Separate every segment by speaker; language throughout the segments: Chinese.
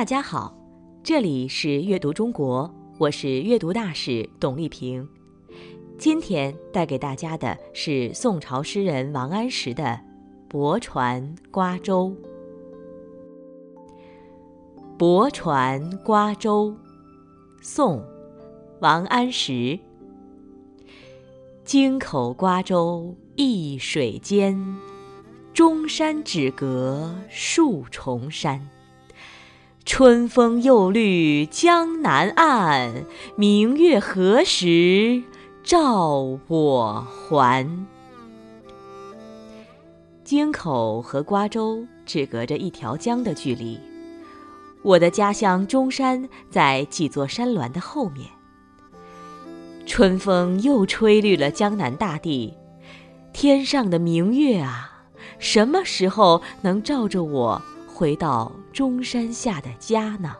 Speaker 1: 大家好，这里是阅读中国，我是阅读大使董丽萍。今天带给大家的是宋朝诗人王安石的《泊船瓜洲》。《泊船瓜洲》，宋·王安石。京口瓜洲一水间，中山只隔数重山。春风又绿江南岸，明月何时照我还？京口和瓜洲只隔着一条江的距离，我的家乡中山在几座山峦的后面。春风又吹绿了江南大地，天上的明月啊，什么时候能照着我？回到中山下的家呢？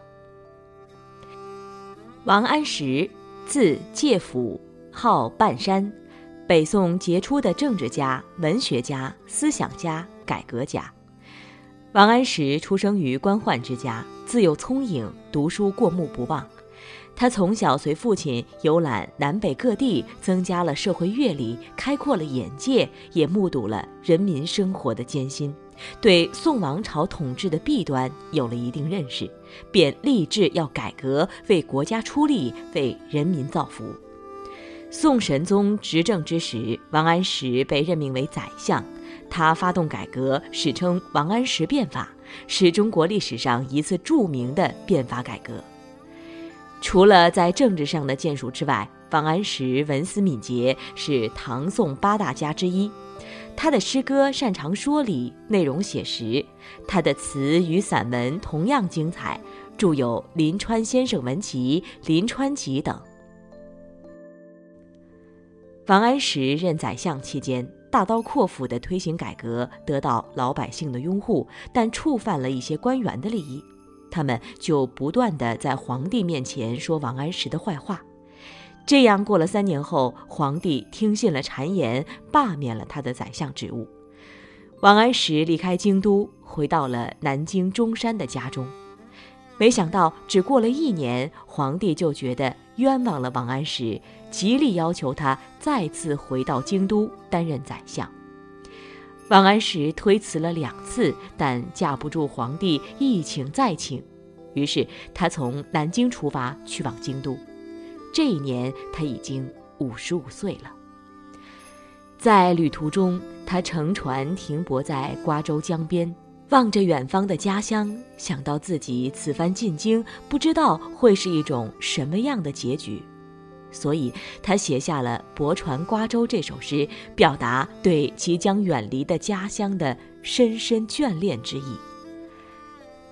Speaker 1: 王安石，字介甫，号半山，北宋杰出的政治家、文学家、思想家、改革家。王安石出生于官宦之家，自幼聪颖，读书过目不忘。他从小随父亲游览南北各地，增加了社会阅历，开阔了眼界，也目睹了人民生活的艰辛。对宋王朝统治的弊端有了一定认识，便立志要改革，为国家出力，为人民造福。宋神宗执政之时，王安石被任命为宰相，他发动改革，史称王安石变法，是中国历史上一次著名的变法改革。除了在政治上的建树之外，王安石文思敏捷，是唐宋八大家之一。他的诗歌擅长说理，内容写实；他的词与散文同样精彩，著有《临川先生文集》《临川集》等。王安石任宰相期间，大刀阔斧地推行改革，得到老百姓的拥护，但触犯了一些官员的利益，他们就不断地在皇帝面前说王安石的坏话。这样过了三年后，皇帝听信了谗言，罢免了他的宰相职务。王安石离开京都，回到了南京中山的家中。没想到，只过了一年，皇帝就觉得冤枉了王安石，极力要求他再次回到京都担任宰相。王安石推辞了两次，但架不住皇帝一请再请，于是他从南京出发，去往京都。这一年，他已经五十五岁了。在旅途中，他乘船停泊在瓜州江边，望着远方的家乡，想到自己此番进京，不知道会是一种什么样的结局，所以他写下了《泊船瓜洲》这首诗，表达对即将远离的家乡的深深眷恋之意。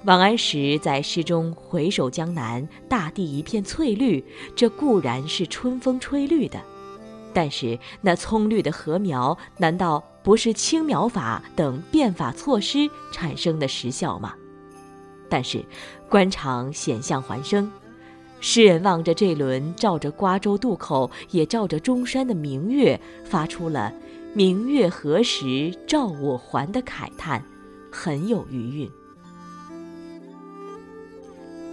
Speaker 1: 王安石在诗中回首江南，大地一片翠绿，这固然是春风吹绿的，但是那葱绿的禾苗，难道不是青苗法等变法措施产生的实效吗？但是，官场险象环生，诗人望着这轮照着瓜州渡口，也照着中山的明月，发出了“明月何时照我还”的慨叹，很有余韵。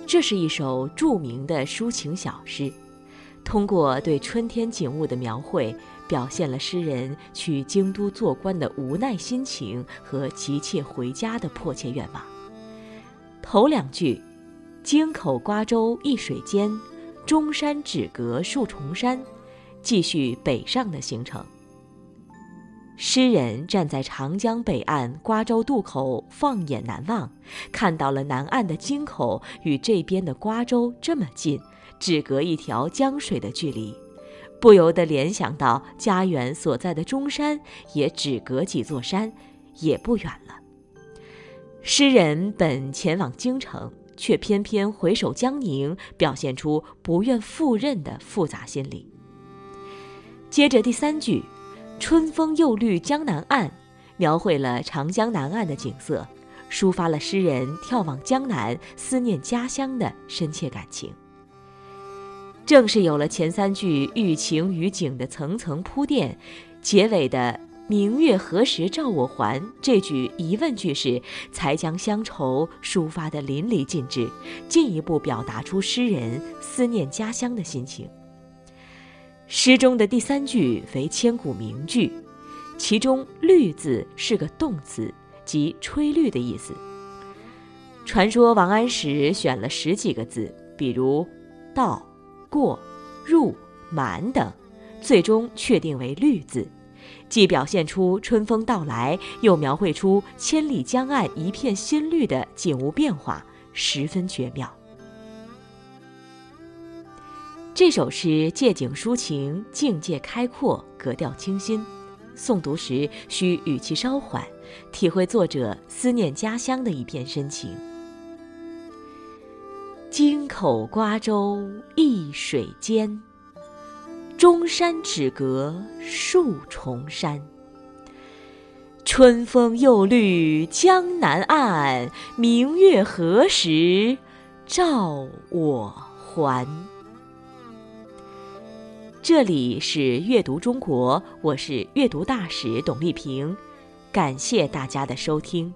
Speaker 1: 这是一首著名的抒情小诗，通过对春天景物的描绘，表现了诗人去京都做官的无奈心情和急切回家的迫切愿望。头两句“京口瓜洲一水间，中山只隔数重山”，继续北上的行程。诗人站在长江北岸瓜州渡口，放眼南望，看到了南岸的京口与这边的瓜州这么近，只隔一条江水的距离，不由得联想到家园所在的中山也只隔几座山，也不远了。诗人本前往京城，却偏偏回首江宁，表现出不愿赴任的复杂心理。接着第三句。春风又绿江南岸，描绘了长江南岸的景色，抒发了诗人眺望江南、思念家乡的深切感情。正是有了前三句寓情于景的层层铺垫，结尾的明月何时照我还？这句疑问句式，才将乡愁抒发得淋漓尽致，进一步表达出诗人思念家乡的心情。诗中的第三句为千古名句，其中“绿”字是个动词，即吹绿的意思。传说王安石选了十几个字，比如“到”“过”“入”“满”等，最终确定为“绿”字。既表现出春风到来，又描绘出千里江岸一片新绿的景物变化，十分绝妙。这首诗借景抒情，境界开阔，格调清新。诵读时需语气稍缓，体会作者思念家乡的一片深情。京口瓜洲一水间。中山只隔数重山，春风又绿江南岸，明月何时照我还？这里是阅读中国，我是阅读大使董丽萍，感谢大家的收听。